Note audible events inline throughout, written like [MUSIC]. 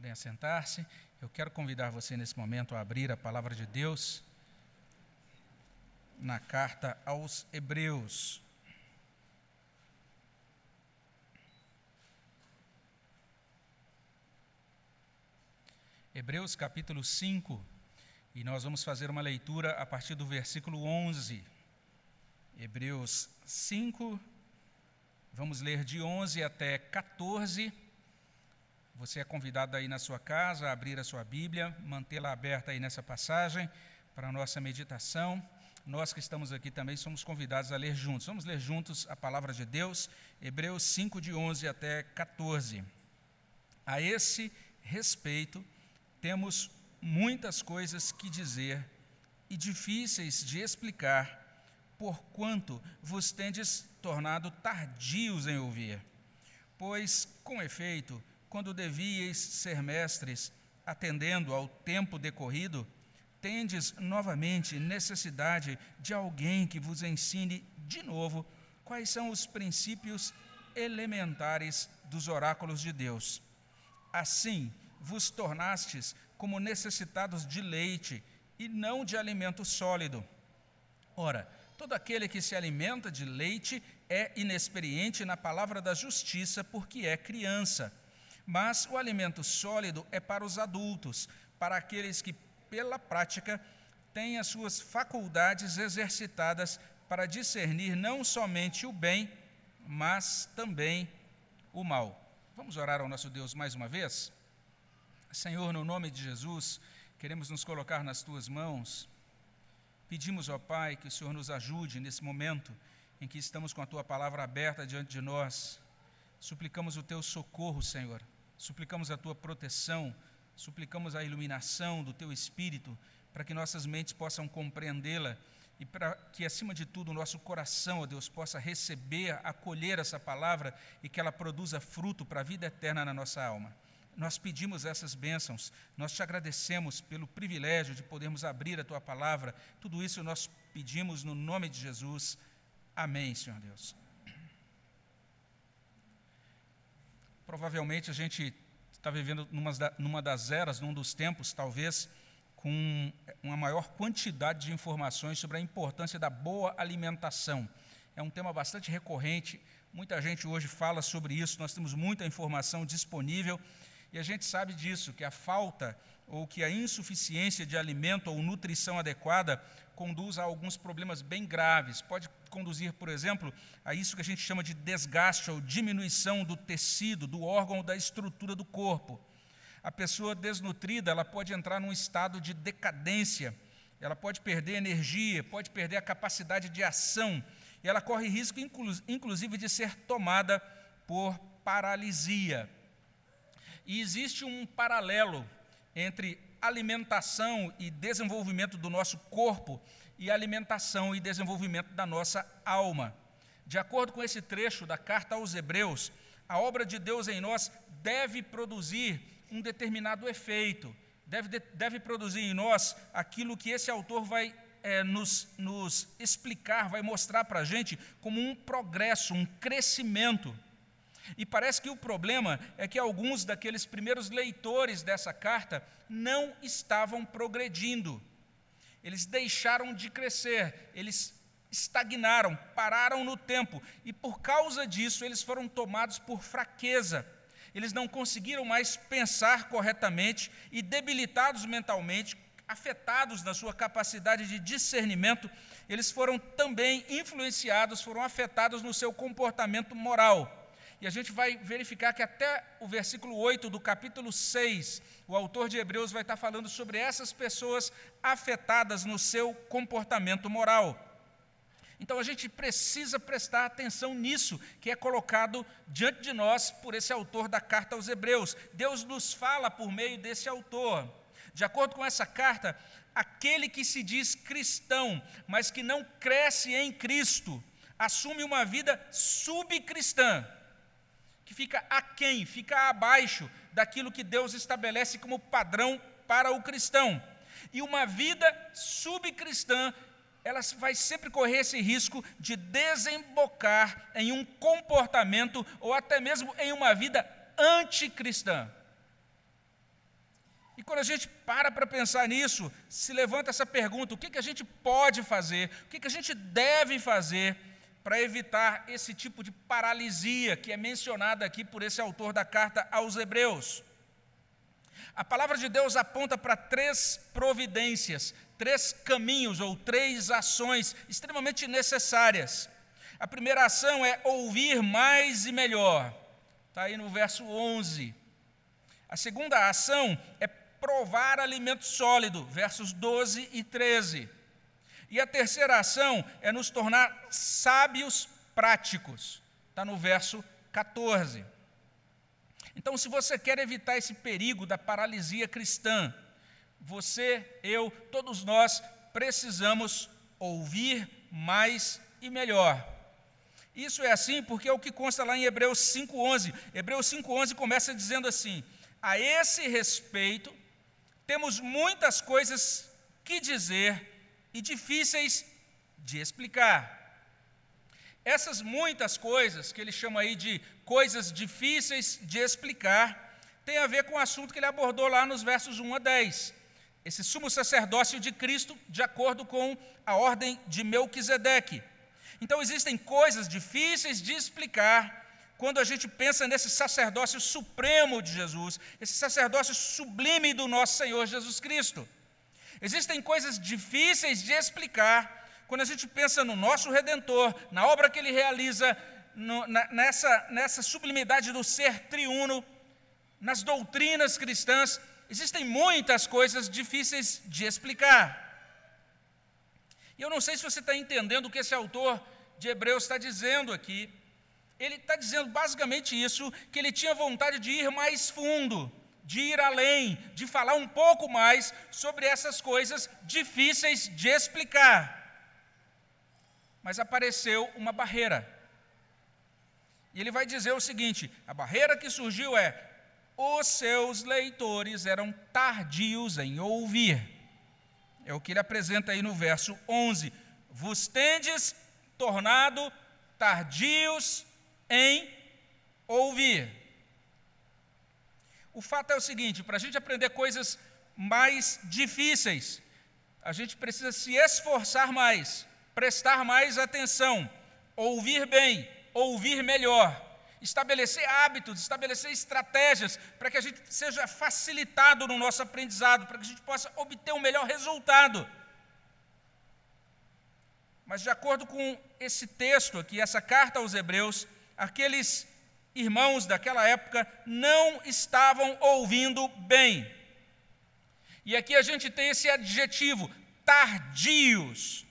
Podem assentar-se. Eu quero convidar você nesse momento a abrir a palavra de Deus na carta aos Hebreus. Hebreus capítulo 5, e nós vamos fazer uma leitura a partir do versículo 11. Hebreus 5, vamos ler de 11 até 14 você é convidado aí na sua casa a abrir a sua Bíblia, mantê-la aberta aí nessa passagem para a nossa meditação. Nós que estamos aqui também somos convidados a ler juntos. Vamos ler juntos a palavra de Deus, Hebreus 5, de 11 até 14. A esse respeito, temos muitas coisas que dizer e difíceis de explicar, porquanto vos tendes tornado tardios em ouvir. Pois, com efeito, quando devíeis ser mestres, atendendo ao tempo decorrido, tendes novamente necessidade de alguém que vos ensine de novo quais são os princípios elementares dos oráculos de Deus. Assim, vos tornastes como necessitados de leite e não de alimento sólido. Ora, todo aquele que se alimenta de leite é inexperiente na palavra da justiça, porque é criança. Mas o alimento sólido é para os adultos, para aqueles que, pela prática, têm as suas faculdades exercitadas para discernir não somente o bem, mas também o mal. Vamos orar ao nosso Deus mais uma vez? Senhor, no nome de Jesus, queremos nos colocar nas tuas mãos. Pedimos, ó Pai, que o Senhor nos ajude nesse momento em que estamos com a tua palavra aberta diante de nós. Suplicamos o teu socorro, Senhor suplicamos a tua proteção, suplicamos a iluminação do teu espírito, para que nossas mentes possam compreendê-la e para que, acima de tudo, o nosso coração, ó Deus, possa receber, acolher essa palavra e que ela produza fruto para a vida eterna na nossa alma. Nós pedimos essas bênçãos, nós te agradecemos pelo privilégio de podermos abrir a tua palavra, tudo isso nós pedimos no nome de Jesus. Amém, Senhor Deus. Provavelmente a gente está vivendo numa, numa das eras, num dos tempos, talvez, com uma maior quantidade de informações sobre a importância da boa alimentação. É um tema bastante recorrente, muita gente hoje fala sobre isso, nós temos muita informação disponível e a gente sabe disso, que a falta ou que a insuficiência de alimento ou nutrição adequada conduz a alguns problemas bem graves. Pode conduzir, por exemplo, a isso que a gente chama de desgaste ou diminuição do tecido, do órgão ou da estrutura do corpo. A pessoa desnutrida, ela pode entrar num estado de decadência, ela pode perder energia, pode perder a capacidade de ação, e ela corre risco, inclusive, de ser tomada por paralisia. E existe um paralelo entre alimentação e desenvolvimento do nosso corpo e alimentação e desenvolvimento da nossa alma. De acordo com esse trecho da carta aos Hebreus, a obra de Deus em nós deve produzir um determinado efeito, deve, deve produzir em nós aquilo que esse autor vai é, nos, nos explicar, vai mostrar para a gente como um progresso, um crescimento. E parece que o problema é que alguns daqueles primeiros leitores dessa carta não estavam progredindo. Eles deixaram de crescer, eles estagnaram, pararam no tempo, e por causa disso eles foram tomados por fraqueza. Eles não conseguiram mais pensar corretamente e, debilitados mentalmente, afetados na sua capacidade de discernimento, eles foram também influenciados, foram afetados no seu comportamento moral. E a gente vai verificar que até o versículo 8 do capítulo 6, o autor de Hebreus vai estar falando sobre essas pessoas afetadas no seu comportamento moral. Então a gente precisa prestar atenção nisso que é colocado diante de nós por esse autor da carta aos Hebreus. Deus nos fala por meio desse autor. De acordo com essa carta, aquele que se diz cristão, mas que não cresce em Cristo, assume uma vida subcristã que fica aquém, fica abaixo daquilo que Deus estabelece como padrão para o cristão. E uma vida subcristã, ela vai sempre correr esse risco de desembocar em um comportamento ou até mesmo em uma vida anticristã. E quando a gente para para pensar nisso, se levanta essa pergunta: o que, que a gente pode fazer, o que, que a gente deve fazer para evitar esse tipo de paralisia que é mencionada aqui por esse autor da carta aos Hebreus? A palavra de Deus aponta para três providências, três caminhos ou três ações extremamente necessárias. A primeira ação é ouvir mais e melhor, está aí no verso 11. A segunda ação é provar alimento sólido, versos 12 e 13. E a terceira ação é nos tornar sábios práticos, está no verso 14. Então, se você quer evitar esse perigo da paralisia cristã, você, eu, todos nós precisamos ouvir mais e melhor. Isso é assim porque é o que consta lá em Hebreus 5:11. Hebreus 5:11 começa dizendo assim: A esse respeito temos muitas coisas que dizer e difíceis de explicar. Essas muitas coisas, que ele chama aí de coisas difíceis de explicar, tem a ver com o assunto que ele abordou lá nos versos 1 a 10. Esse sumo sacerdócio de Cristo, de acordo com a ordem de Melquisedeque. Então, existem coisas difíceis de explicar quando a gente pensa nesse sacerdócio supremo de Jesus, esse sacerdócio sublime do nosso Senhor Jesus Cristo. Existem coisas difíceis de explicar quando a gente pensa no nosso Redentor, na obra que ele realiza, no, na, nessa, nessa sublimidade do ser triuno, nas doutrinas cristãs, existem muitas coisas difíceis de explicar. E eu não sei se você está entendendo o que esse autor de Hebreus está dizendo aqui. Ele está dizendo basicamente isso: que ele tinha vontade de ir mais fundo, de ir além, de falar um pouco mais sobre essas coisas difíceis de explicar mas apareceu uma barreira. E ele vai dizer o seguinte: a barreira que surgiu é: os seus leitores eram tardios em ouvir. É o que ele apresenta aí no verso 11: Vos tendes tornado tardios em ouvir. O fato é o seguinte: para a gente aprender coisas mais difíceis, a gente precisa se esforçar mais prestar mais atenção, ouvir bem, ouvir melhor, estabelecer hábitos, estabelecer estratégias para que a gente seja facilitado no nosso aprendizado, para que a gente possa obter um melhor resultado. Mas, de acordo com esse texto aqui, essa carta aos Hebreus, aqueles irmãos daquela época não estavam ouvindo bem. E aqui a gente tem esse adjetivo, tardios.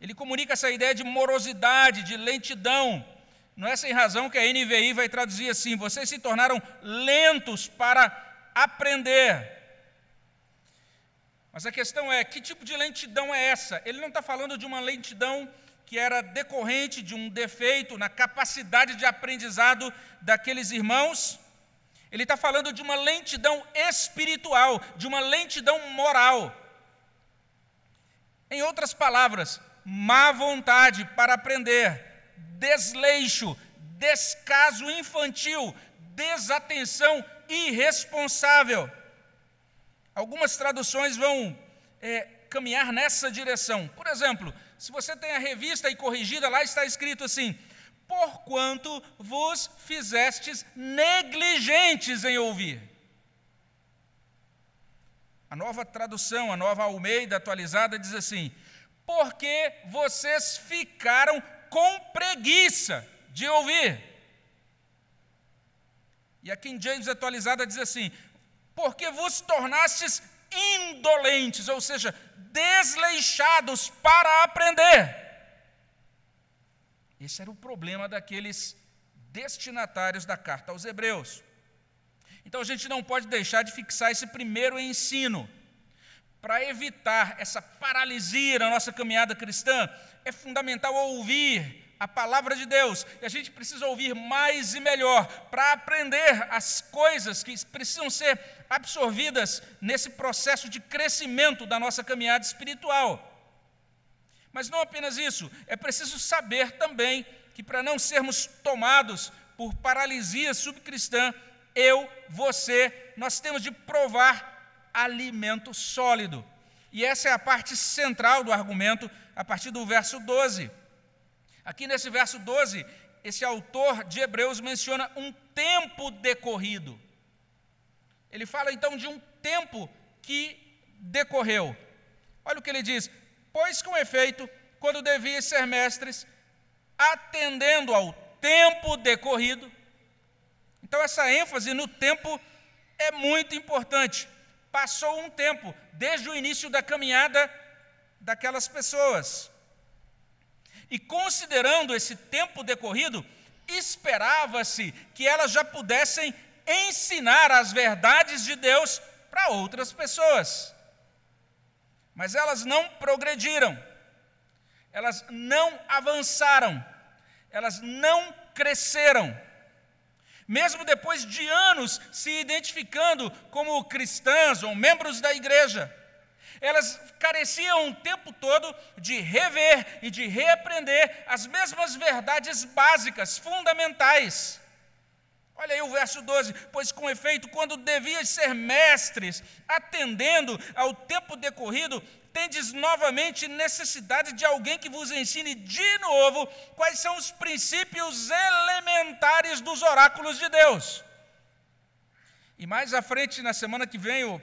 Ele comunica essa ideia de morosidade, de lentidão. Não é sem razão que a NVI vai traduzir assim: vocês se tornaram lentos para aprender. Mas a questão é: que tipo de lentidão é essa? Ele não está falando de uma lentidão que era decorrente de um defeito na capacidade de aprendizado daqueles irmãos. Ele está falando de uma lentidão espiritual, de uma lentidão moral. Em outras palavras, má vontade para aprender, desleixo, descaso infantil, desatenção irresponsável. Algumas traduções vão é, caminhar nessa direção. Por exemplo, se você tem a revista e corrigida, lá está escrito assim: Porquanto vos fizestes negligentes em ouvir. A nova tradução, a nova Almeida atualizada, diz assim: porque vocês ficaram com preguiça de ouvir. E a King James atualizada diz assim: porque vos tornastes indolentes, ou seja, desleixados para aprender. Esse era o problema daqueles destinatários da carta aos Hebreus. Então a gente não pode deixar de fixar esse primeiro ensino para evitar essa paralisia na nossa caminhada cristã, é fundamental ouvir a palavra de Deus. E a gente precisa ouvir mais e melhor para aprender as coisas que precisam ser absorvidas nesse processo de crescimento da nossa caminhada espiritual. Mas não apenas isso, é preciso saber também que para não sermos tomados por paralisia subcristã, eu, você, nós temos de provar alimento sólido. E essa é a parte central do argumento, a partir do verso 12. Aqui nesse verso 12, esse autor de Hebreus menciona um tempo decorrido. Ele fala então de um tempo que decorreu. Olha o que ele diz: Pois com efeito, quando devias ser mestres, atendendo ao tempo decorrido. Então, essa ênfase no tempo é muito importante. Passou um tempo, desde o início da caminhada daquelas pessoas. E considerando esse tempo decorrido, esperava-se que elas já pudessem ensinar as verdades de Deus para outras pessoas. Mas elas não progrediram, elas não avançaram, elas não cresceram. Mesmo depois de anos se identificando como cristãs ou membros da igreja, elas careciam o tempo todo de rever e de reaprender as mesmas verdades básicas, fundamentais. Olha aí o verso 12: Pois com efeito, quando devias ser mestres, atendendo ao tempo decorrido, tendes novamente necessidade de alguém que vos ensine de novo quais são os princípios elementares dos oráculos de Deus. E mais à frente, na semana que vem,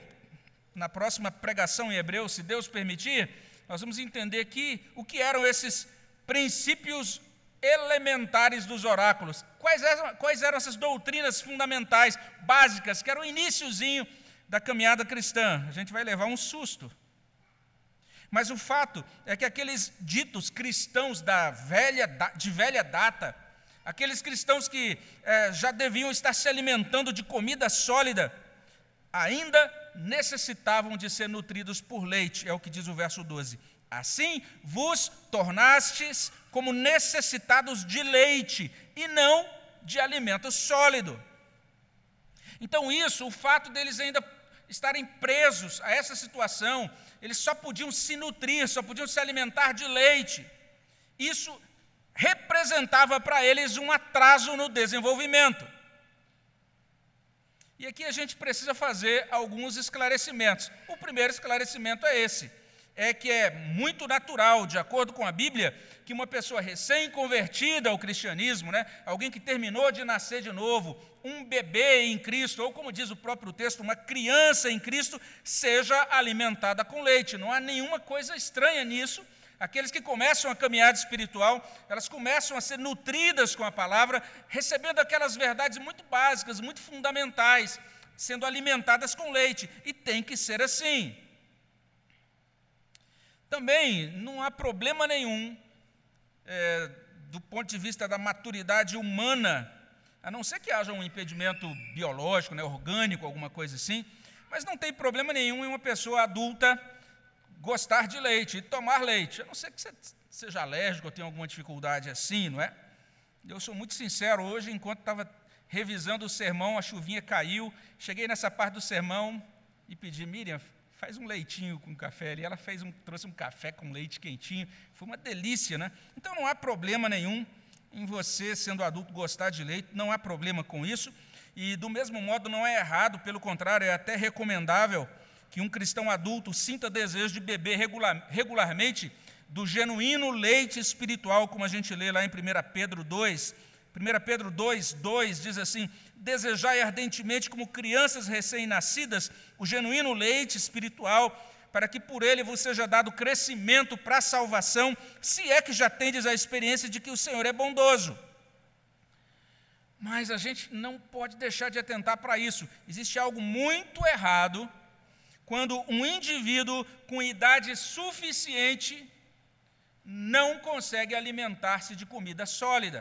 na próxima pregação em Hebreu, se Deus permitir, nós vamos entender aqui o que eram esses princípios elementares dos oráculos. Quais eram, quais eram essas doutrinas fundamentais, básicas, que era o iníciozinho da caminhada cristã? A gente vai levar um susto. Mas o fato é que aqueles ditos cristãos da velha, de velha data, aqueles cristãos que é, já deviam estar se alimentando de comida sólida, ainda necessitavam de ser nutridos por leite, é o que diz o verso 12. Assim vos tornastes como necessitados de leite e não de alimento sólido. Então, isso, o fato deles ainda estarem presos a essa situação, eles só podiam se nutrir, só podiam se alimentar de leite. Isso representava para eles um atraso no desenvolvimento. E aqui a gente precisa fazer alguns esclarecimentos. O primeiro esclarecimento é esse: é que é muito natural, de acordo com a Bíblia, que uma pessoa recém-convertida ao cristianismo, né, alguém que terminou de nascer de novo, um bebê em Cristo, ou como diz o próprio texto, uma criança em Cristo, seja alimentada com leite. Não há nenhuma coisa estranha nisso Aqueles que começam a caminhada espiritual, elas começam a ser nutridas com a palavra, recebendo aquelas verdades muito básicas, muito fundamentais, sendo alimentadas com leite. E tem que ser assim. Também não há problema nenhum, é, do ponto de vista da maturidade humana, a não ser que haja um impedimento biológico, né, orgânico, alguma coisa assim, mas não tem problema nenhum em uma pessoa adulta gostar de leite e tomar leite. A não ser que você seja alérgico ou tenha alguma dificuldade assim, não é? Eu sou muito sincero, hoje, enquanto estava revisando o sermão, a chuvinha caiu, cheguei nessa parte do sermão e pedi, Miriam, faz um leitinho com café ali. Ela fez um, trouxe um café com leite quentinho, foi uma delícia, né? Então não há problema nenhum em você, sendo adulto, gostar de leite, não há problema com isso. E do mesmo modo não é errado, pelo contrário, é até recomendável que um cristão adulto sinta desejo de beber regular, regularmente do genuíno leite espiritual, como a gente lê lá em 1 Pedro 2. 1 Pedro 2, 2 diz assim: Desejai ardentemente, como crianças recém-nascidas, o genuíno leite espiritual, para que por ele vos seja dado crescimento para a salvação, se é que já tendes a experiência de que o Senhor é bondoso. Mas a gente não pode deixar de atentar para isso. Existe algo muito errado quando um indivíduo com idade suficiente não consegue alimentar-se de comida sólida.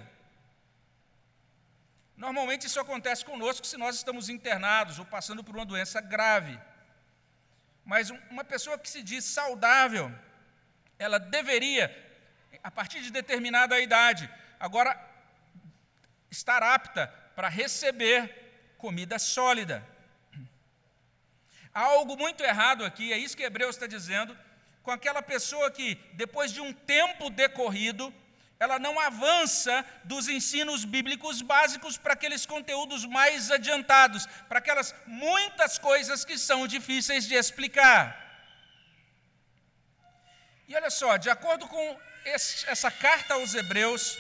Normalmente isso acontece conosco se nós estamos internados ou passando por uma doença grave. Mas uma pessoa que se diz saudável, ela deveria, a partir de determinada idade, agora estar apta para receber comida sólida. Há algo muito errado aqui, é isso que Hebreus está dizendo, com aquela pessoa que, depois de um tempo decorrido, ela não avança dos ensinos bíblicos básicos para aqueles conteúdos mais adiantados, para aquelas muitas coisas que são difíceis de explicar. E olha só, de acordo com esse, essa carta aos Hebreus,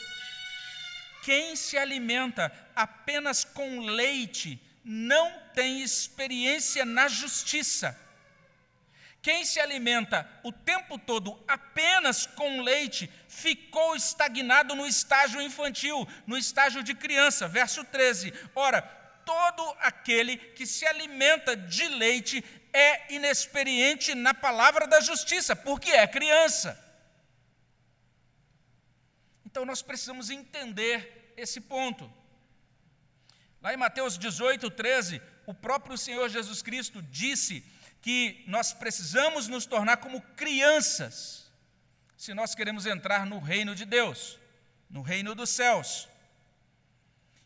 quem se alimenta apenas com leite não tem experiência na justiça quem se alimenta o tempo todo apenas com leite ficou estagnado no estágio infantil, no estágio de criança. Verso 13. Ora, todo aquele que se alimenta de leite é inexperiente na palavra da justiça, porque é criança. Então nós precisamos entender esse ponto. Lá em Mateus 18, 13, o próprio Senhor Jesus Cristo disse que nós precisamos nos tornar como crianças, se nós queremos entrar no reino de Deus, no reino dos céus.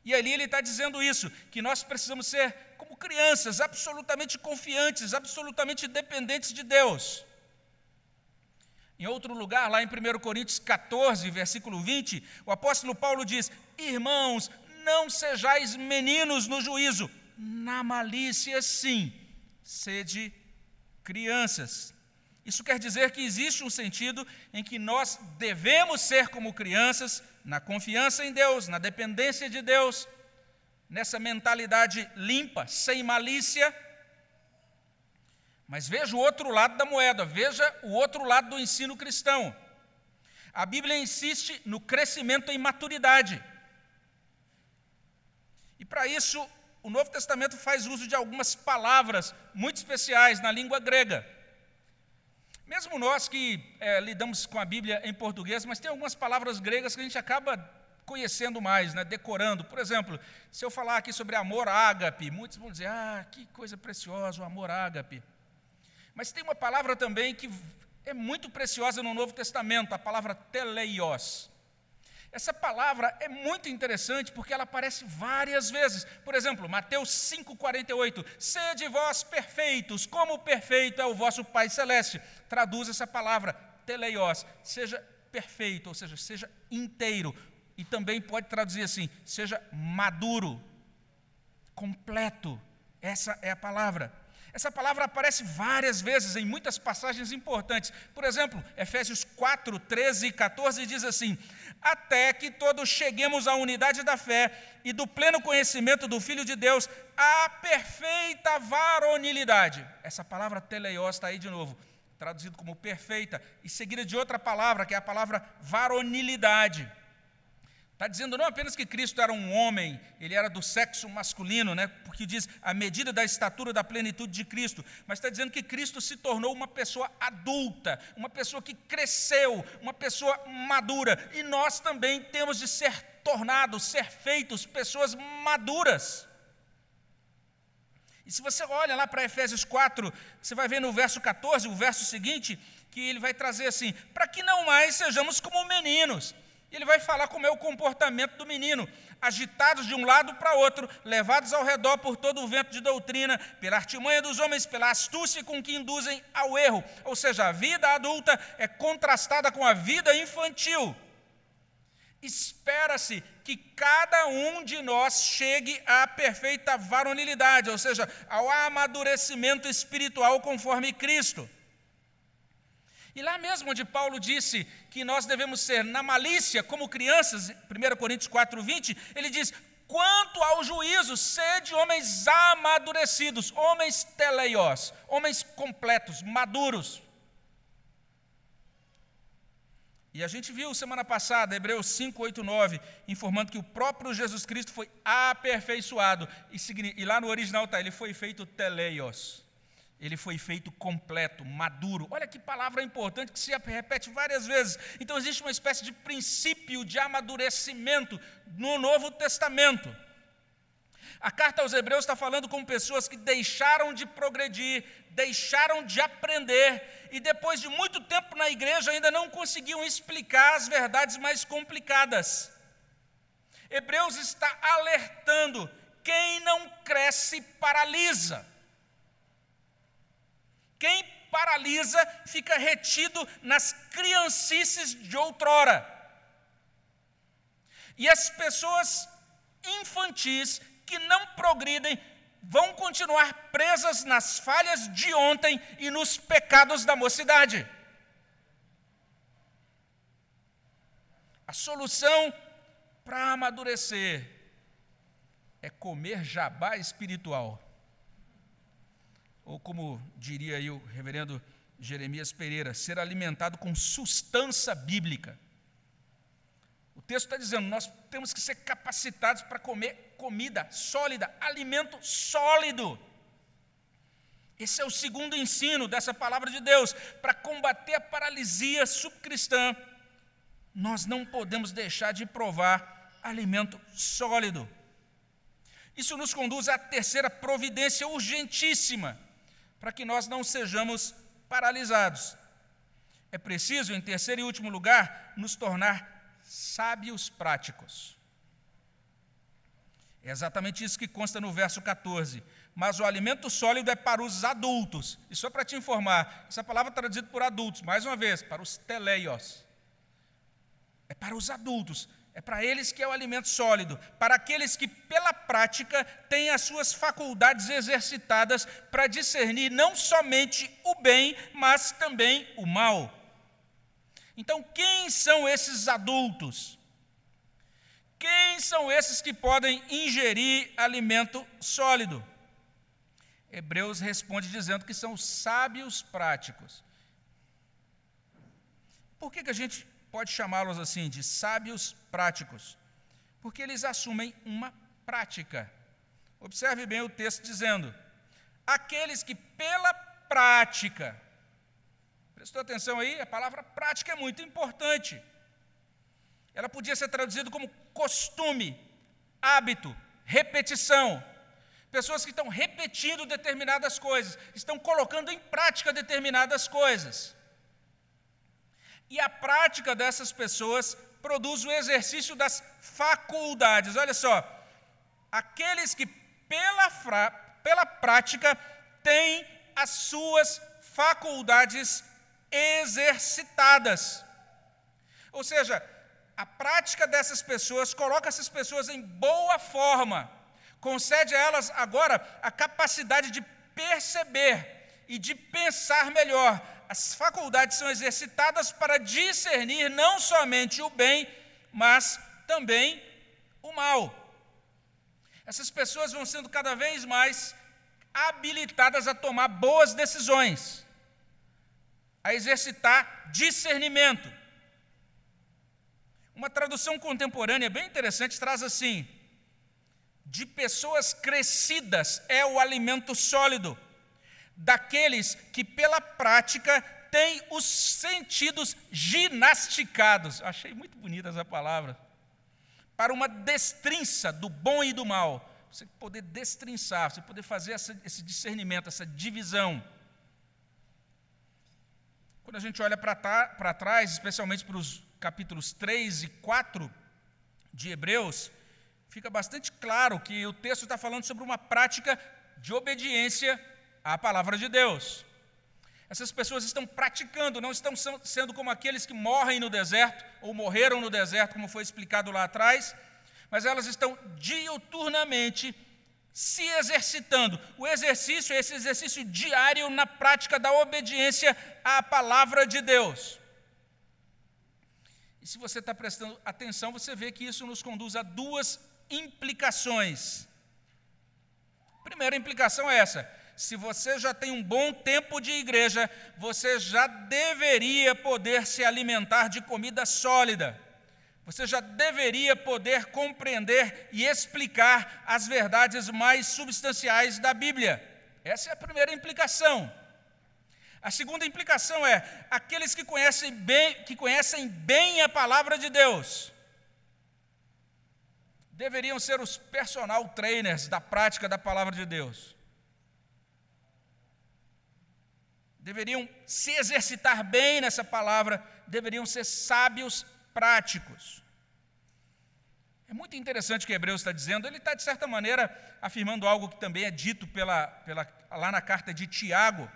E ali ele está dizendo isso, que nós precisamos ser como crianças, absolutamente confiantes, absolutamente dependentes de Deus. Em outro lugar, lá em 1 Coríntios 14, versículo 20, o apóstolo Paulo diz: Irmãos, não sejais meninos no juízo, na malícia sim, sede crianças. Isso quer dizer que existe um sentido em que nós devemos ser como crianças, na confiança em Deus, na dependência de Deus, nessa mentalidade limpa, sem malícia. Mas veja o outro lado da moeda, veja o outro lado do ensino cristão. A Bíblia insiste no crescimento em maturidade. E para isso, o Novo Testamento faz uso de algumas palavras muito especiais na língua grega. Mesmo nós que é, lidamos com a Bíblia em português, mas tem algumas palavras gregas que a gente acaba conhecendo mais, né, decorando. Por exemplo, se eu falar aqui sobre amor ágape, muitos vão dizer, ah, que coisa preciosa o amor ágape. Mas tem uma palavra também que é muito preciosa no Novo Testamento, a palavra teleios. Essa palavra é muito interessante porque ela aparece várias vezes. Por exemplo, Mateus 5,48: Sede vós perfeitos, como perfeito é o vosso Pai Celeste. Traduz essa palavra, teleios, seja perfeito, ou seja, seja inteiro. E também pode traduzir assim: seja maduro, completo. Essa é a palavra. Essa palavra aparece várias vezes em muitas passagens importantes. Por exemplo, Efésios 4, 13 e 14 diz assim: Até que todos cheguemos à unidade da fé e do pleno conhecimento do Filho de Deus, à perfeita varonilidade. Essa palavra teleios está aí de novo, traduzido como perfeita, e seguida de outra palavra, que é a palavra varonilidade. Está dizendo não apenas que Cristo era um homem, ele era do sexo masculino, né? porque diz a medida da estatura da plenitude de Cristo, mas está dizendo que Cristo se tornou uma pessoa adulta, uma pessoa que cresceu, uma pessoa madura, e nós também temos de ser tornados, ser feitos pessoas maduras. E se você olha lá para Efésios 4, você vai ver no verso 14, o verso seguinte, que ele vai trazer assim: para que não mais sejamos como meninos ele vai falar como é o comportamento do menino, agitados de um lado para outro, levados ao redor por todo o vento de doutrina, pela artimanha dos homens, pela astúcia com que induzem ao erro. Ou seja, a vida adulta é contrastada com a vida infantil. Espera-se que cada um de nós chegue à perfeita varonilidade, ou seja, ao amadurecimento espiritual conforme Cristo. E lá mesmo onde Paulo disse que nós devemos ser na malícia como crianças, 1 Coríntios 4, 20, ele diz: quanto ao juízo, sede homens amadurecidos, homens teleios, homens completos, maduros. E a gente viu semana passada, Hebreus 5, 8, 9, informando que o próprio Jesus Cristo foi aperfeiçoado. E, e lá no original está, ele foi feito teleios ele foi feito completo, maduro. Olha que palavra importante que se repete várias vezes. Então, existe uma espécie de princípio de amadurecimento no Novo Testamento. A carta aos Hebreus está falando com pessoas que deixaram de progredir, deixaram de aprender e, depois de muito tempo na igreja, ainda não conseguiam explicar as verdades mais complicadas. Hebreus está alertando: quem não cresce paralisa. Quem paralisa fica retido nas criancices de outrora. E as pessoas infantis que não progridem vão continuar presas nas falhas de ontem e nos pecados da mocidade. A solução para amadurecer é comer jabá espiritual. Ou como diria aí o reverendo Jeremias Pereira, ser alimentado com sustância bíblica. O texto está dizendo, nós temos que ser capacitados para comer comida sólida, alimento sólido. Esse é o segundo ensino dessa palavra de Deus, para combater a paralisia subcristã. Nós não podemos deixar de provar alimento sólido. Isso nos conduz à terceira providência urgentíssima, para que nós não sejamos paralisados. É preciso, em terceiro e último lugar, nos tornar sábios práticos. É exatamente isso que consta no verso 14. Mas o alimento sólido é para os adultos. E só para te informar, essa palavra traduzida por adultos, mais uma vez, para os teleios. É para os adultos. É para eles que é o alimento sólido, para aqueles que, pela prática, têm as suas faculdades exercitadas para discernir não somente o bem, mas também o mal. Então, quem são esses adultos? Quem são esses que podem ingerir alimento sólido? Hebreus responde dizendo que são sábios práticos. Por que, que a gente pode chamá-los assim, de sábios práticos? Porque eles assumem uma prática. Observe bem o texto dizendo: aqueles que pela prática Prestou atenção aí? A palavra prática é muito importante. Ela podia ser traduzida como costume, hábito, repetição. Pessoas que estão repetindo determinadas coisas, estão colocando em prática determinadas coisas. E a prática dessas pessoas produz o exercício das faculdades. Olha só, aqueles que pela, fra, pela prática têm as suas faculdades exercitadas. Ou seja, a prática dessas pessoas coloca essas pessoas em boa forma, concede a elas agora a capacidade de perceber e de pensar melhor. As faculdades são exercitadas para discernir não somente o bem, mas também o mal. Essas pessoas vão sendo cada vez mais habilitadas a tomar boas decisões a exercitar discernimento. Uma tradução contemporânea bem interessante traz assim: de pessoas crescidas é o alimento sólido, daqueles que pela prática têm os sentidos ginasticados. Achei muito bonita essa palavra. Para uma destrinça do bom e do mal. Você poder destrinçar, você poder fazer essa, esse discernimento, essa divisão. Quando a gente olha para trás, especialmente para os capítulos 3 e 4 de Hebreus, fica bastante claro que o texto está falando sobre uma prática de obediência à palavra de Deus. Essas pessoas estão praticando, não estão sendo como aqueles que morrem no deserto, ou morreram no deserto, como foi explicado lá atrás, mas elas estão diuturnamente se exercitando. O exercício é esse exercício diário na prática da obediência à palavra de Deus. E se você está prestando atenção, você vê que isso nos conduz a duas implicações. Primeira implicação é essa: se você já tem um bom tempo de igreja, você já deveria poder se alimentar de comida sólida você já deveria poder compreender e explicar as verdades mais substanciais da Bíblia. Essa é a primeira implicação. A segunda implicação é aqueles que conhecem bem, que conhecem bem a palavra de Deus deveriam ser os personal trainers da prática da palavra de Deus. Deveriam se exercitar bem nessa palavra, deveriam ser sábios práticos. É muito interessante o que Hebreus está dizendo. Ele está, de certa maneira, afirmando algo que também é dito pela, pela, lá na carta de Tiago.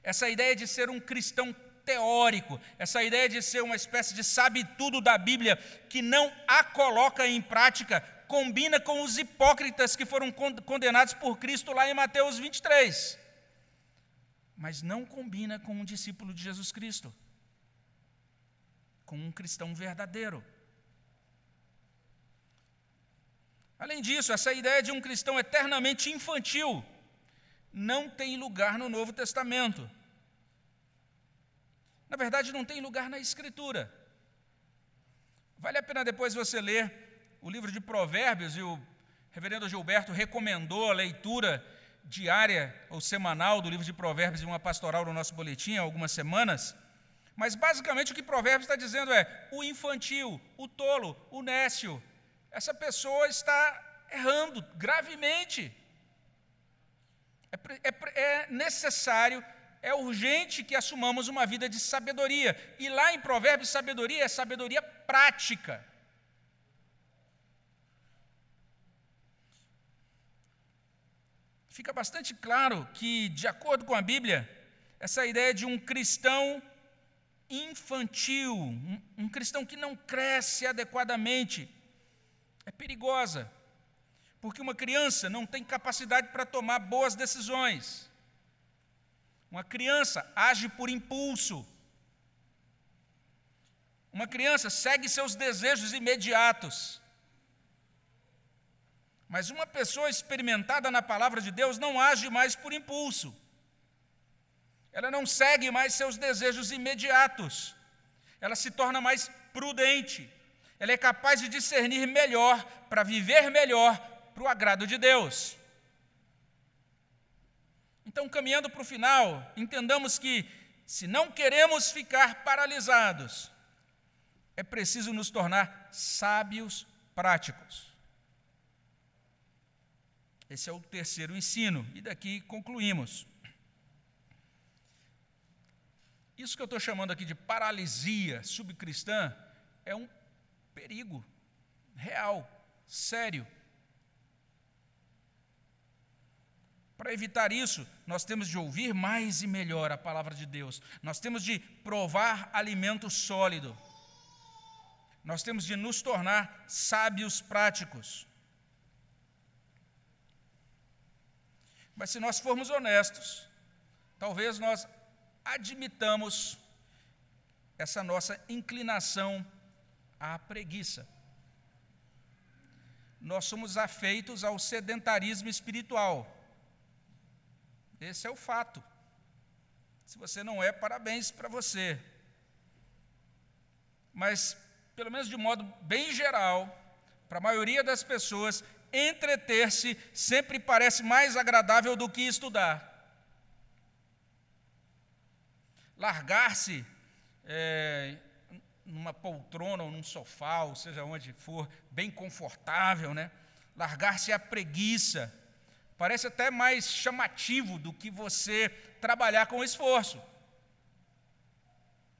Essa ideia de ser um cristão teórico, essa ideia de ser uma espécie de sabe-tudo da Bíblia, que não a coloca em prática, combina com os hipócritas que foram condenados por Cristo lá em Mateus 23. Mas não combina com um discípulo de Jesus Cristo, com um cristão verdadeiro. Além disso, essa ideia de um cristão eternamente infantil não tem lugar no Novo Testamento. Na verdade, não tem lugar na Escritura. Vale a pena depois você ler o livro de Provérbios, e o reverendo Gilberto recomendou a leitura diária ou semanal do livro de Provérbios em uma pastoral no nosso boletim há algumas semanas. Mas basicamente o que Provérbios está dizendo é: o infantil, o tolo, o nécio, essa pessoa está errando gravemente. É, é, é, necessário, é urgente que assumamos uma vida de sabedoria. E lá em Provérbios, sabedoria é sabedoria prática. Fica bastante claro que, de acordo com a Bíblia, essa ideia de um cristão infantil, um, cristão que não cresce adequadamente, é perigosa, porque uma criança não tem capacidade para tomar boas decisões. Uma criança age por impulso. Uma criança segue seus desejos imediatos. Mas uma pessoa experimentada na palavra de Deus não age mais por impulso. Ela não segue mais seus desejos imediatos. Ela se torna mais prudente ela é capaz de discernir melhor para viver melhor para o agrado de Deus. Então, caminhando para o final, entendamos que, se não queremos ficar paralisados, é preciso nos tornar sábios práticos. Esse é o terceiro ensino, e daqui concluímos. Isso que eu estou chamando aqui de paralisia subcristã é um perigo real, sério. Para evitar isso, nós temos de ouvir mais e melhor a palavra de Deus, nós temos de provar alimento sólido, nós temos de nos tornar sábios práticos. Mas se nós formos honestos, talvez nós admitamos essa nossa inclinação à preguiça. Nós somos afeitos ao sedentarismo espiritual. Esse é o fato. Se você não é, parabéns para você. Mas, pelo menos de modo bem geral, para a maioria das pessoas, entreter-se sempre parece mais agradável do que estudar. Largar-se é, numa poltrona ou num sofá, ou seja onde for, bem confortável, né? Largar-se a preguiça. Parece até mais chamativo do que você trabalhar com esforço.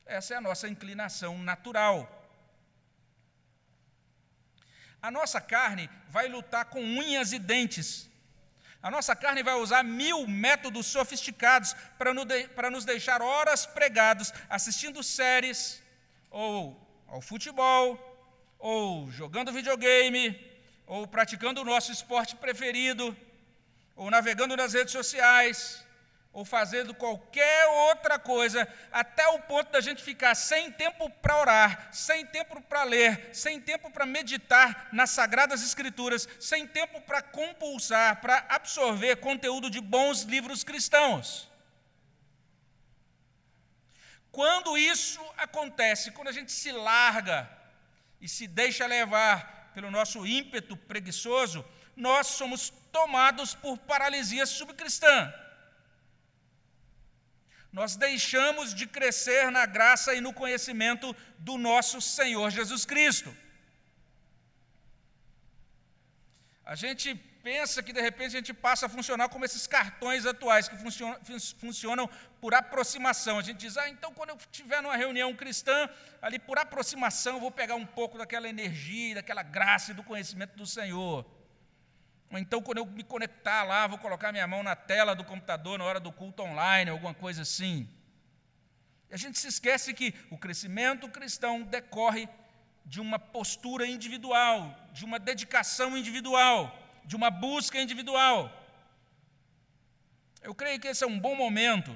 Essa é a nossa inclinação natural. A nossa carne vai lutar com unhas e dentes. A nossa carne vai usar mil métodos sofisticados para nos deixar horas pregados assistindo séries, ou ao futebol, ou jogando videogame, ou praticando o nosso esporte preferido, ou navegando nas redes sociais, ou fazendo qualquer outra coisa, até o ponto da gente ficar sem tempo para orar, sem tempo para ler, sem tempo para meditar nas sagradas escrituras, sem tempo para compulsar, para absorver conteúdo de bons livros cristãos. Quando isso acontece, quando a gente se larga e se deixa levar pelo nosso ímpeto preguiçoso, nós somos tomados por paralisia subcristã. Nós deixamos de crescer na graça e no conhecimento do nosso Senhor Jesus Cristo. A gente pensa que de repente a gente passa a funcionar como esses cartões atuais que funcionam, por aproximação. A gente diz, ah, então quando eu estiver numa reunião cristã, ali por aproximação eu vou pegar um pouco daquela energia, daquela graça e do conhecimento do Senhor. Ou então quando eu me conectar lá, vou colocar minha mão na tela do computador na hora do culto online, alguma coisa assim. E a gente se esquece que o crescimento cristão decorre de uma postura individual, de uma dedicação individual, de uma busca individual. Eu creio que esse é um bom momento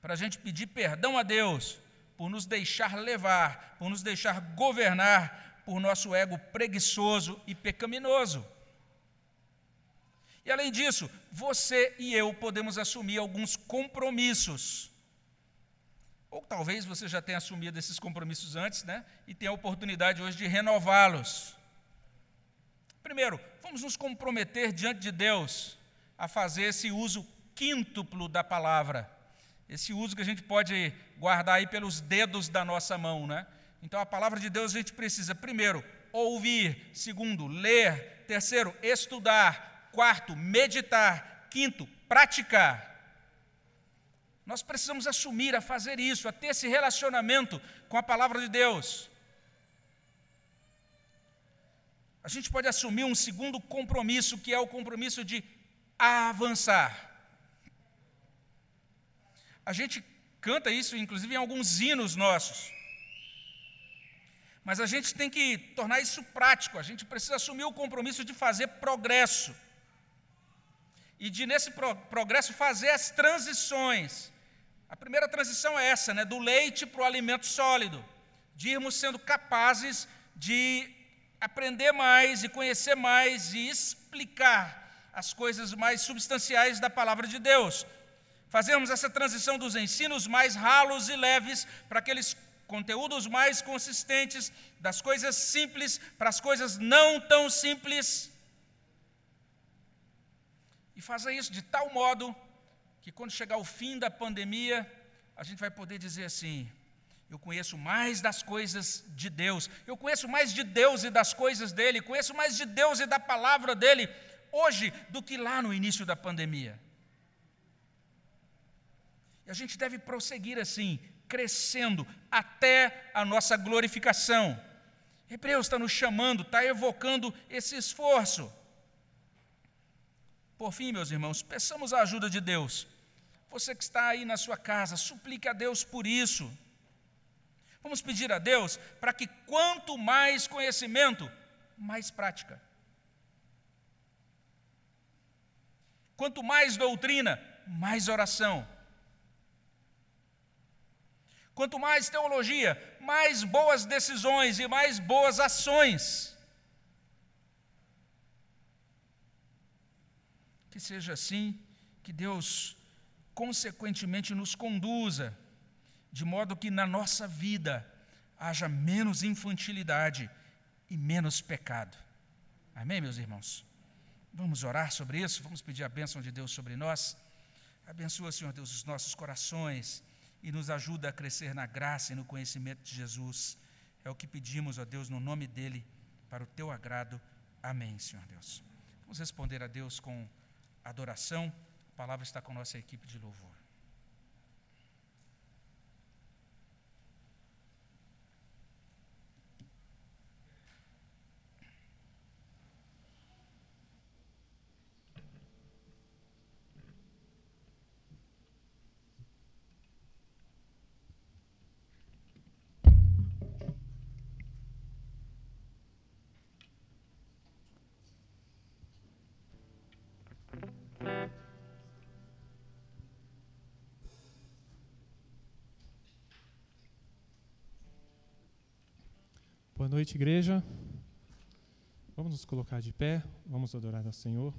para a gente pedir perdão a Deus por nos deixar levar, por nos deixar governar por nosso ego preguiçoso e pecaminoso. E além disso, você e eu podemos assumir alguns compromissos. Ou talvez você já tenha assumido esses compromissos antes, né? E tenha a oportunidade hoje de renová-los. Primeiro, vamos nos comprometer diante de Deus a fazer esse uso quíntuplo da palavra. Esse uso que a gente pode guardar aí pelos dedos da nossa mão, né? Então a palavra de Deus a gente precisa, primeiro, ouvir, segundo, ler, terceiro, estudar, quarto, meditar, quinto, praticar. Nós precisamos assumir a fazer isso, a ter esse relacionamento com a palavra de Deus. A gente pode assumir um segundo compromisso, que é o compromisso de avançar. A gente canta isso, inclusive, em alguns hinos nossos. Mas a gente tem que tornar isso prático, a gente precisa assumir o compromisso de fazer progresso. E de, nesse pro, progresso, fazer as transições. A primeira transição é essa, né, do leite para o alimento sólido, de irmos sendo capazes de aprender mais e conhecer mais e explicar as coisas mais substanciais da palavra de Deus. Fazemos essa transição dos ensinos mais ralos e leves para aqueles conteúdos mais consistentes, das coisas simples para as coisas não tão simples. E fazer isso de tal modo que quando chegar o fim da pandemia, a gente vai poder dizer assim: eu conheço mais das coisas de Deus, eu conheço mais de Deus e das coisas dele, conheço mais de Deus e da palavra dele hoje do que lá no início da pandemia. E a gente deve prosseguir assim, crescendo até a nossa glorificação. Hebreus está nos chamando, está evocando esse esforço. Por fim, meus irmãos, peçamos a ajuda de Deus. Você que está aí na sua casa, suplique a Deus por isso. Vamos pedir a Deus para que quanto mais conhecimento, mais prática. Quanto mais doutrina, mais oração. Quanto mais teologia, mais boas decisões e mais boas ações. Que seja assim, que Deus consequentemente nos conduza, de modo que na nossa vida haja menos infantilidade e menos pecado. Amém, meus irmãos? Vamos orar sobre isso, vamos pedir a bênção de Deus sobre nós. Abençoa, Senhor Deus, os nossos corações e nos ajuda a crescer na graça e no conhecimento de Jesus. É o que pedimos, ó Deus, no nome dele, para o teu agrado. Amém, Senhor Deus. Vamos responder a Deus com adoração. A palavra está com nossa equipe de louvor. Boa noite, igreja. Vamos nos colocar de pé, vamos adorar ao Senhor.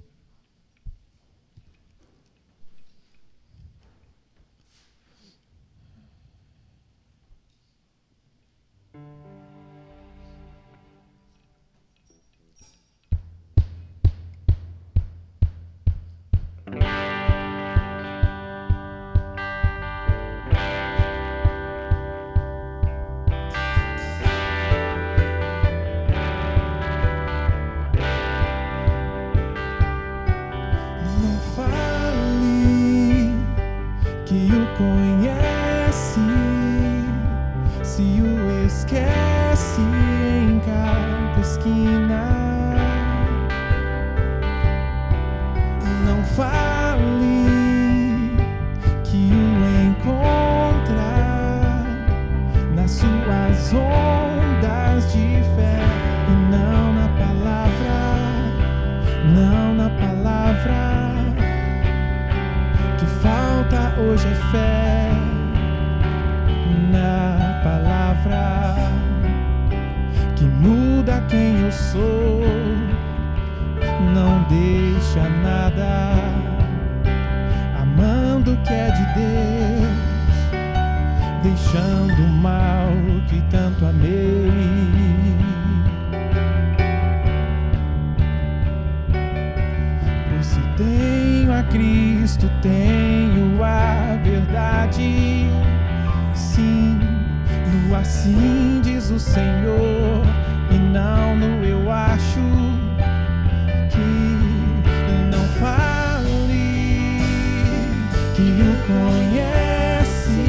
Que o conhece,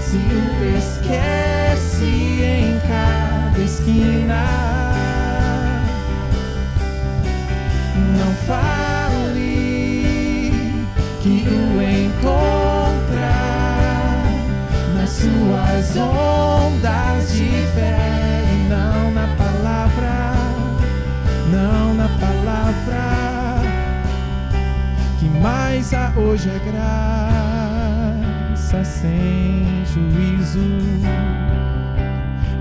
se o esquece em cada esquina. não fale que o encontra nas suas ondas há hoje é graça sem juízo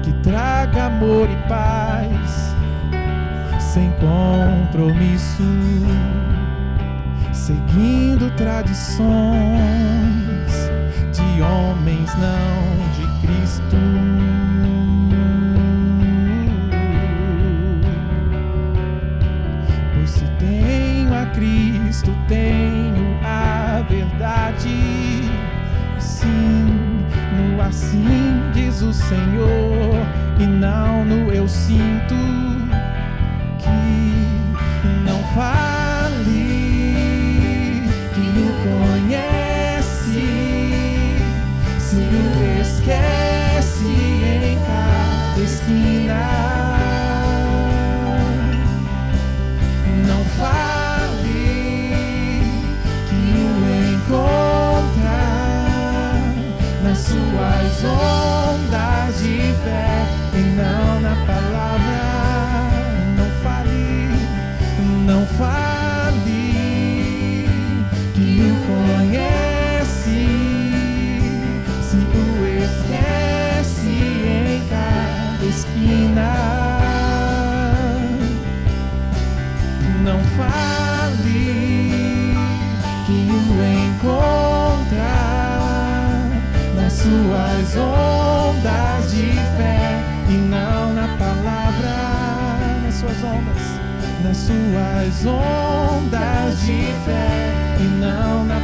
que traga amor e paz sem compromisso, seguindo tradições de homens, não de Cristo. Pois se tenho a Cristo, tenho assim diz o Senhor, e não no eu sinto Não fale que o encontra nas suas ondas de fé e não na palavra, nas suas ondas nas suas ondas de fé e não na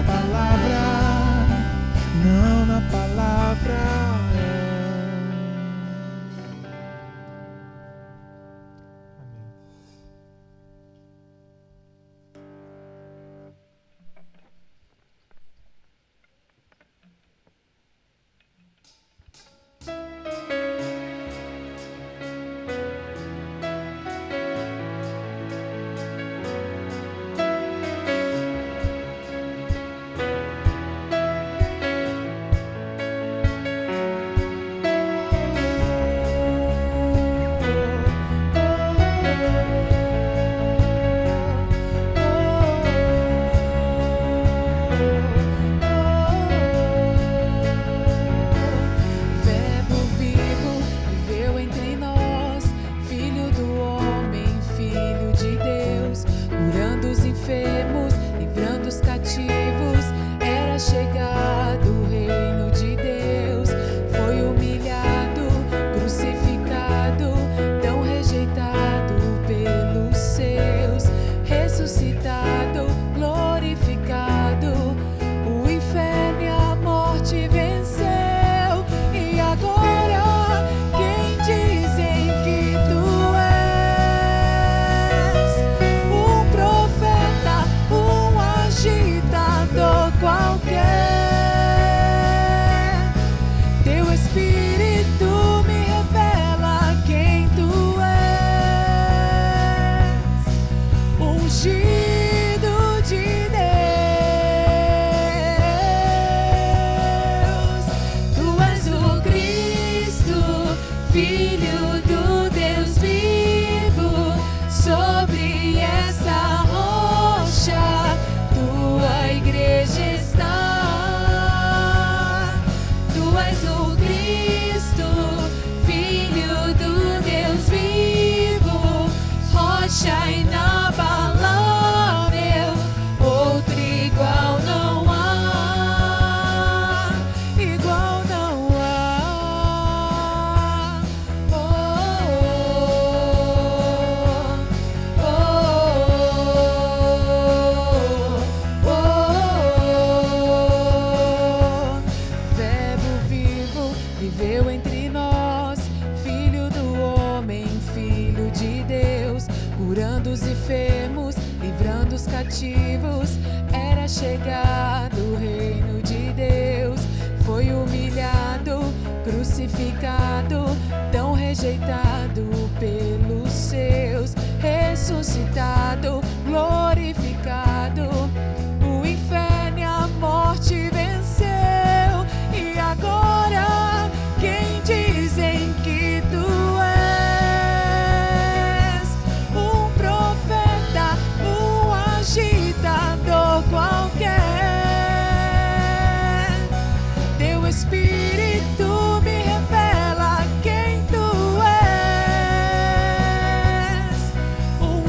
rejeitado pelos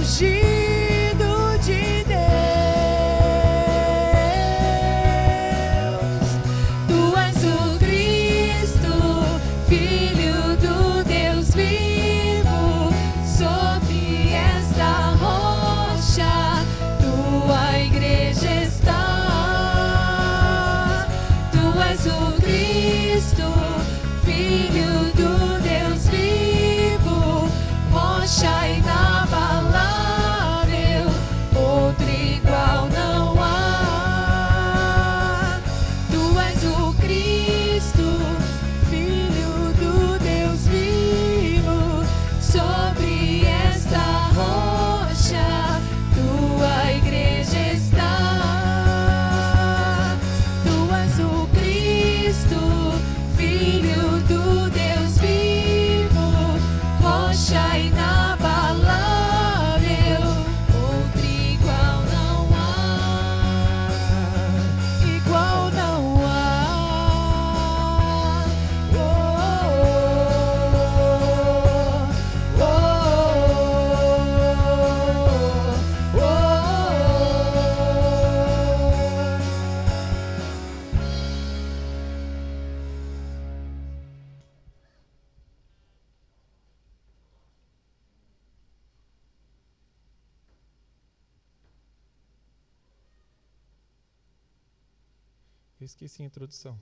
ungido introdução.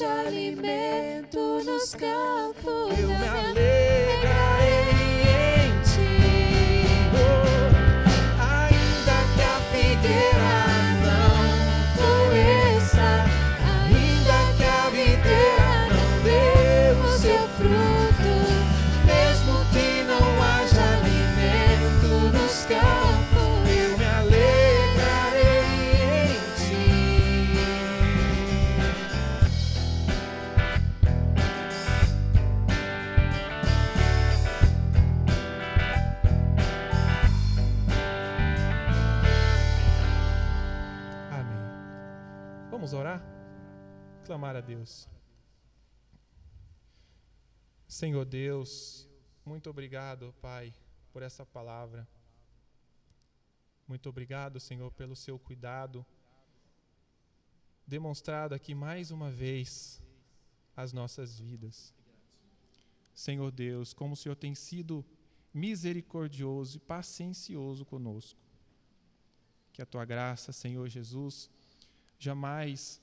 Haja alimento nos campos, eu me alegrarei Clamar a Deus. Senhor Deus, muito obrigado, Pai, por essa palavra. Muito obrigado, Senhor, pelo seu cuidado demonstrado aqui mais uma vez às nossas vidas. Senhor Deus, como o Senhor tem sido misericordioso e paciencioso conosco. Que a tua graça, Senhor Jesus, jamais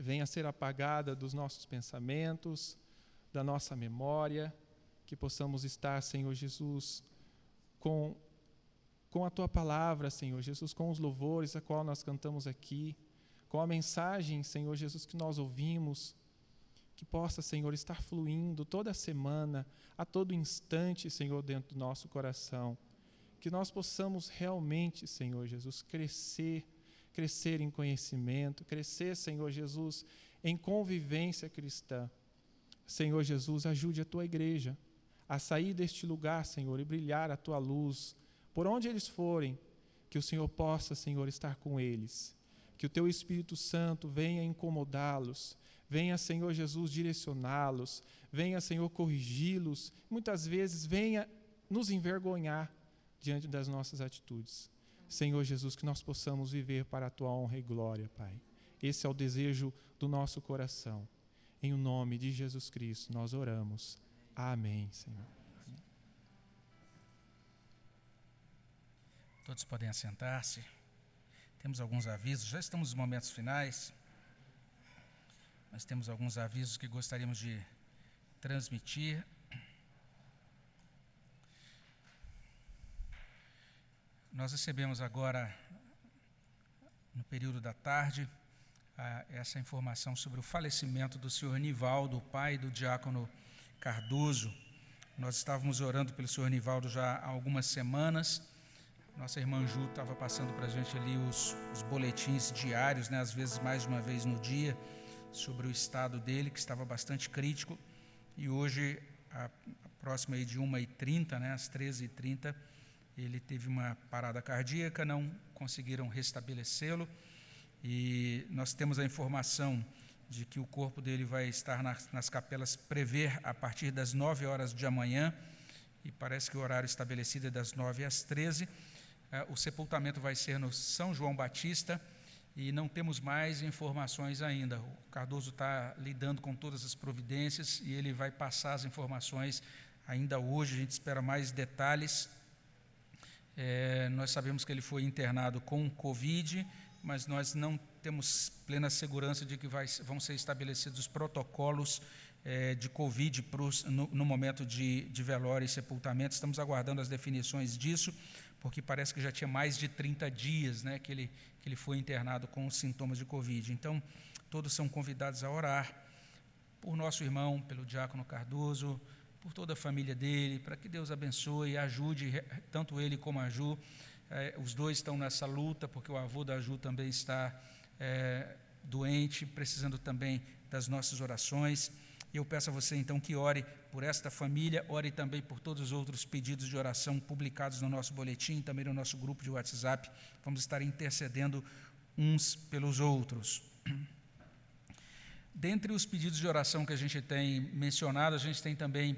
venha a ser apagada dos nossos pensamentos, da nossa memória, que possamos estar, Senhor Jesus, com, com a tua palavra, Senhor Jesus, com os louvores a qual nós cantamos aqui, com a mensagem, Senhor Jesus, que nós ouvimos, que possa, Senhor, estar fluindo toda semana, a todo instante, Senhor, dentro do nosso coração. Que nós possamos realmente, Senhor Jesus, crescer, crescer em conhecimento, crescer, Senhor Jesus, em convivência cristã. Senhor Jesus, ajude a tua igreja a sair deste lugar, Senhor, e brilhar a tua luz. Por onde eles forem, que o Senhor possa, Senhor, estar com eles. Que o teu Espírito Santo venha incomodá-los, venha, Senhor Jesus, direcioná-los, venha, Senhor, corrigi-los, muitas vezes venha nos envergonhar diante das nossas atitudes. Senhor Jesus, que nós possamos viver para a tua honra e glória, Pai. Esse é o desejo do nosso coração. Em o nome de Jesus Cristo nós oramos. Amém, Senhor. Todos podem assentar-se. Temos alguns avisos, já estamos nos momentos finais, mas temos alguns avisos que gostaríamos de transmitir. Nós recebemos agora, no período da tarde, essa informação sobre o falecimento do senhor Nivaldo, pai do diácono Cardoso. Nós estávamos orando pelo senhor Nivaldo já há algumas semanas. Nossa irmã Ju estava passando para a gente ali os, os, boletins diários, né, às vezes mais de uma vez no dia, sobre o estado dele, que estava bastante crítico. E hoje, a, a próxima aí de 1h30, né, às 13h30, ele teve uma parada cardíaca, não conseguiram restabelecê-lo. E nós temos a informação de que o corpo dele vai estar nas, nas capelas prever a partir das 9 horas de amanhã, e parece que o horário estabelecido é das 9 às 13. O sepultamento vai ser no São João Batista e não temos mais informações ainda. O Cardoso está lidando com todas as providências e ele vai passar as informações ainda hoje. A gente espera mais detalhes. É, nós sabemos que ele foi internado com Covid, mas nós não temos plena segurança de que vai, vão ser estabelecidos os protocolos é, de Covid pros, no, no, momento de, de velório e sepultamento. Estamos aguardando as definições disso, porque parece que já tinha mais de 30 dias né, que, ele, que ele foi internado com os sintomas de Covid. Então, todos são convidados a orar por nosso irmão, pelo diácono Cardoso, por toda a família dele, para que Deus abençoe e ajude tanto ele como a Ju. É, os dois estão nessa luta, porque o avô da Ju também está é, doente, precisando também das nossas orações. Eu peço a você então que ore por esta família, ore também por todos os outros pedidos de oração publicados no nosso boletim, também no nosso grupo de WhatsApp. Vamos estar intercedendo uns pelos outros. Dentre os pedidos de oração que a gente tem mencionado, a gente tem também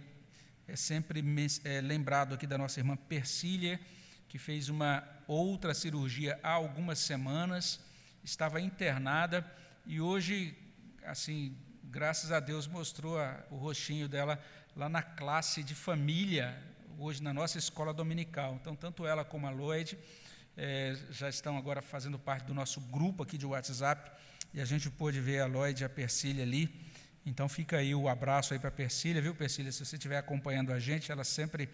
é sempre é, lembrado aqui da nossa irmã Persília, que fez uma outra cirurgia há algumas semanas, estava internada e hoje, assim, graças a Deus, mostrou a, o rostinho dela lá na classe de família. hoje na nossa escola dominical. Então, tanto ela como a Lloyd é, já estão agora fazendo parte do nosso grupo aqui de WhatsApp, e a gente pôde ver a Lloyd e a Persília ali. Então, fica aí o abraço aí para a Persília, viu, Persília? Se você estiver acompanhando a gente, ela sempre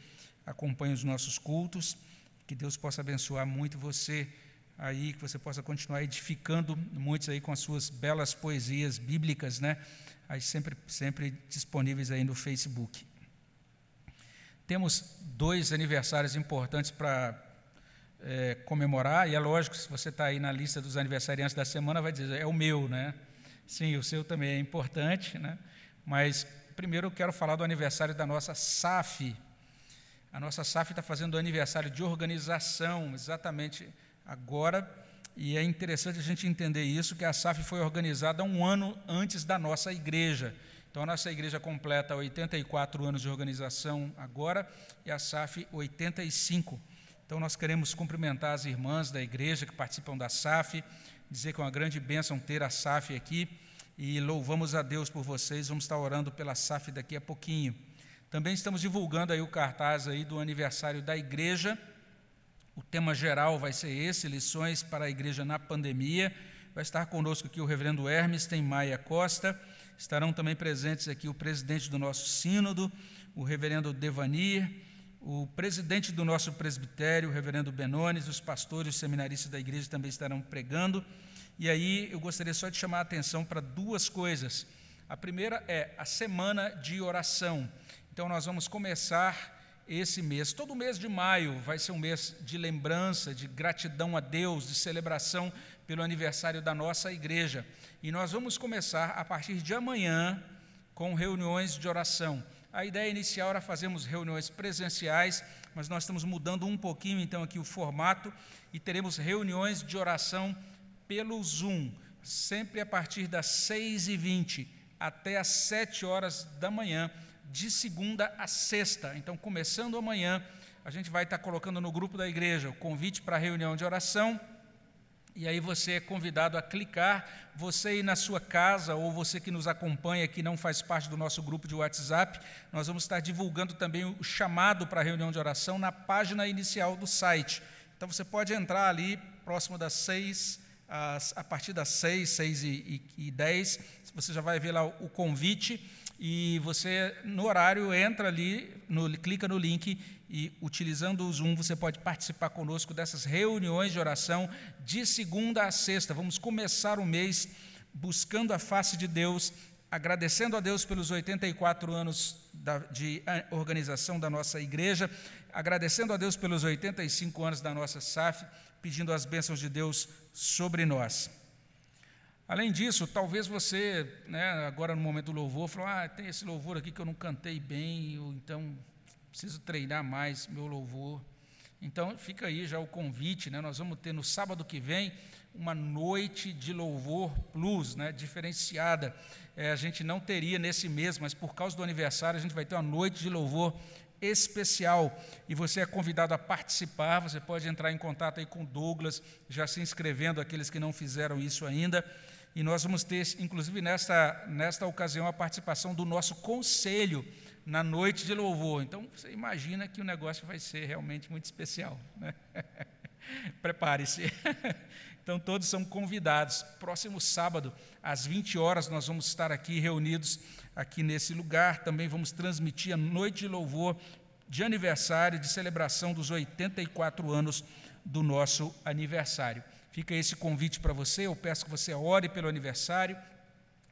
acompanha os nossos cultos. Que Deus possa abençoar muito você aí, que você possa continuar edificando muitos aí com as suas belas poesias bíblicas, né? Aí sempre, sempre disponíveis aí no Facebook. Temos dois aniversários importantes para é, comemorar, e é lógico, se você está aí na lista dos aniversariantes da semana, vai dizer, é o meu, né? Sim, o seu também é importante, né? Mas primeiro eu quero falar do aniversário da nossa SAF. A nossa SAF está fazendo aniversário de organização, exatamente agora, e é interessante a gente entender isso, que a SAF foi organizada um ano antes da nossa igreja. Então, a nossa igreja completa 84 anos de organização agora, e a SAF 85. Então, nós queremos cumprimentar as irmãs da igreja que participam da SAF, dizer que é uma grande bênção ter a SAF aqui, e louvamos a Deus por vocês, vamos estar orando pela SAF daqui a pouquinho. Também estamos divulgando aí o cartaz aí do aniversário da igreja, o tema geral vai ser esse: lições para a igreja na pandemia. Vai estar conosco aqui o reverendo Hermes tem Maia Costa. Estarão também presentes aqui o presidente do nosso sínodo, o reverendo Devanir, o presidente do nosso presbitério, o reverendo Benones, os pastores, os seminaristas da igreja também estarão pregando. E aí eu gostaria só de chamar a atenção para duas coisas. A primeira é a semana de oração. Então nós vamos começar esse mês. Todo mês de maio vai ser um mês de lembrança, de gratidão a Deus, de celebração pelo aniversário da nossa igreja. E nós vamos começar a partir de amanhã com reuniões de oração. A ideia inicial era fazermos reuniões presenciais, mas nós estamos mudando um pouquinho então aqui o formato e teremos reuniões de oração pelo Zoom, sempre a partir das 6h20 até às 7 horas da manhã de segunda a sexta. Então, começando amanhã, a gente vai estar colocando no grupo da igreja o convite para a reunião de oração. E aí você é convidado a clicar, você aí na sua casa ou você que nos acompanha que não faz parte do nosso grupo de WhatsApp, nós vamos estar divulgando também o chamado para a reunião de oração na página inicial do site. Então você pode entrar ali próximo das seis, a partir das seis, seis e, e, e dez, você já vai ver lá o convite e você, no horário, entra ali, no, clica no link e, utilizando o Zoom, você pode participar conosco dessas reuniões de oração de segunda a sexta. Vamos começar o mês buscando a face de Deus, agradecendo a Deus pelos 84 anos da, de organização da nossa igreja, agradecendo a Deus pelos 85 anos da nossa SAF, pedindo as bênçãos de Deus sobre nós. Além disso, talvez você, né, agora no momento do louvor, falou: ah, tem esse louvor aqui que eu não cantei bem, ou então preciso treinar mais meu louvor. Então, fica aí já o convite, né? Nós vamos ter no sábado que vem uma noite de louvor plus, né? Diferenciada. É, a gente não teria nesse mês, mas por causa do aniversário a gente vai ter uma noite de louvor especial e você é convidado a participar. Você pode entrar em contato aí com Douglas, já se inscrevendo aqueles que não fizeram isso ainda e nós vamos ter, inclusive nesta, nesta ocasião, a participação do nosso conselho na noite de louvor. Então, você imagina que o negócio vai ser realmente muito especial. Né? [LAUGHS] Prepare-se. [LAUGHS] Então, todos são convidados. Próximo sábado, às 20 horas, nós vamos estar aqui reunidos, aqui nesse lugar. Também vamos transmitir a noite de louvor de aniversário, de celebração dos 84 anos do nosso aniversário. Fica esse convite para você. Eu peço que você ore pelo aniversário.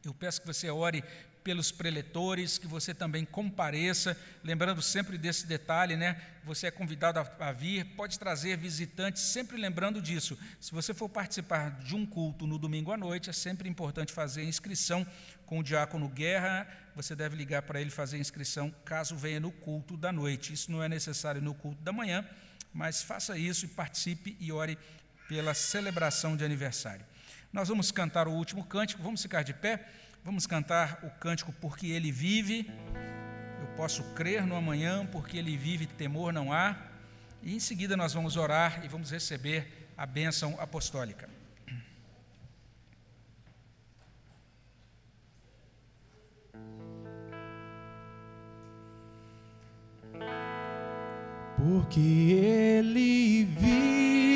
Eu peço que você ore pelos preletores, que você também compareça, lembrando sempre desse detalhe, né? Você é convidado a, a, vir, pode trazer visitantes, sempre lembrando disso. Se você for participar de um culto no domingo à noite, é sempre importante fazer inscrição com o diácono Guerra. Você deve ligar para ele fazer inscrição caso venha no culto da noite. Isso não é necessário no culto da manhã, mas faça isso e participe e ore pela celebração de aniversário. Nós vamos cantar o último cântico, vamos ficar de pé, vamos cantar o cântico Porque Ele Vive. Eu posso crer no amanhã, porque Ele vive, temor não há. E em seguida nós vamos orar e vamos receber a bênção apostólica. porque Ele vive.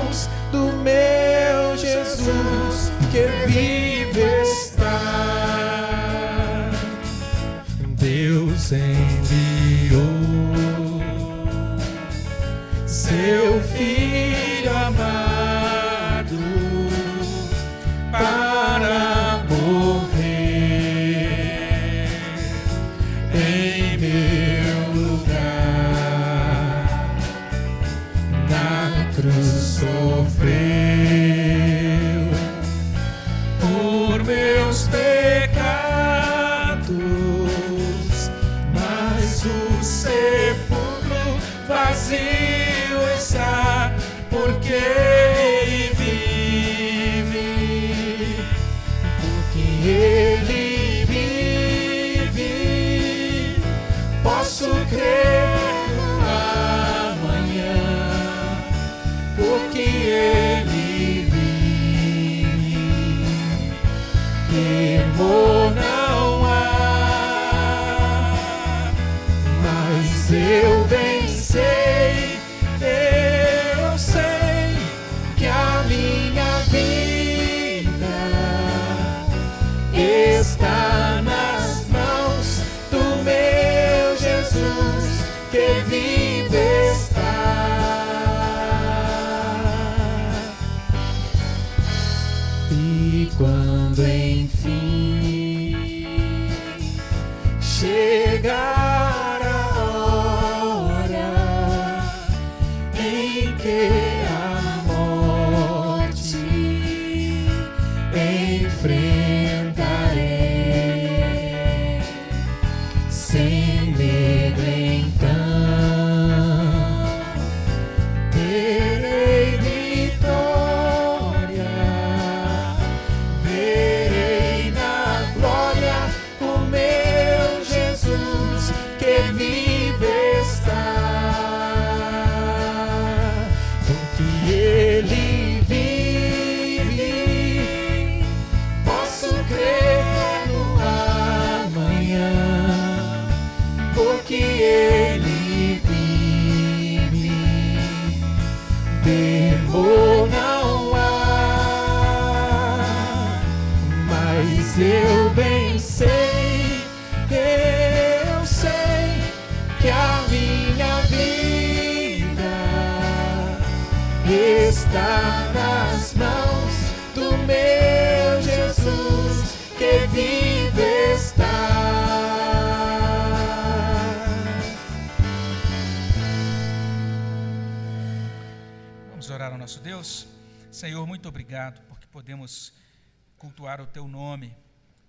meu Jesus que vive obrigado porque podemos cultuar o teu nome.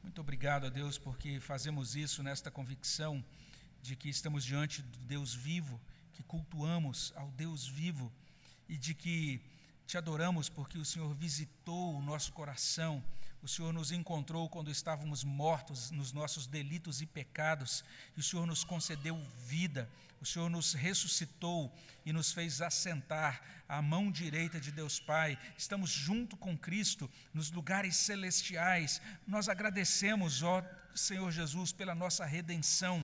Muito obrigado a Deus porque fazemos isso nesta convicção de que estamos diante do Deus vivo, que cultuamos ao Deus vivo e de que te adoramos porque o Senhor visitou o nosso coração. O Senhor nos encontrou quando estávamos mortos nos nossos delitos e pecados, e o Senhor nos concedeu vida. O Senhor nos ressuscitou e nos fez assentar à mão direita de Deus Pai. Estamos junto com Cristo nos lugares celestiais. Nós agradecemos, ó Senhor Jesus, pela nossa redenção.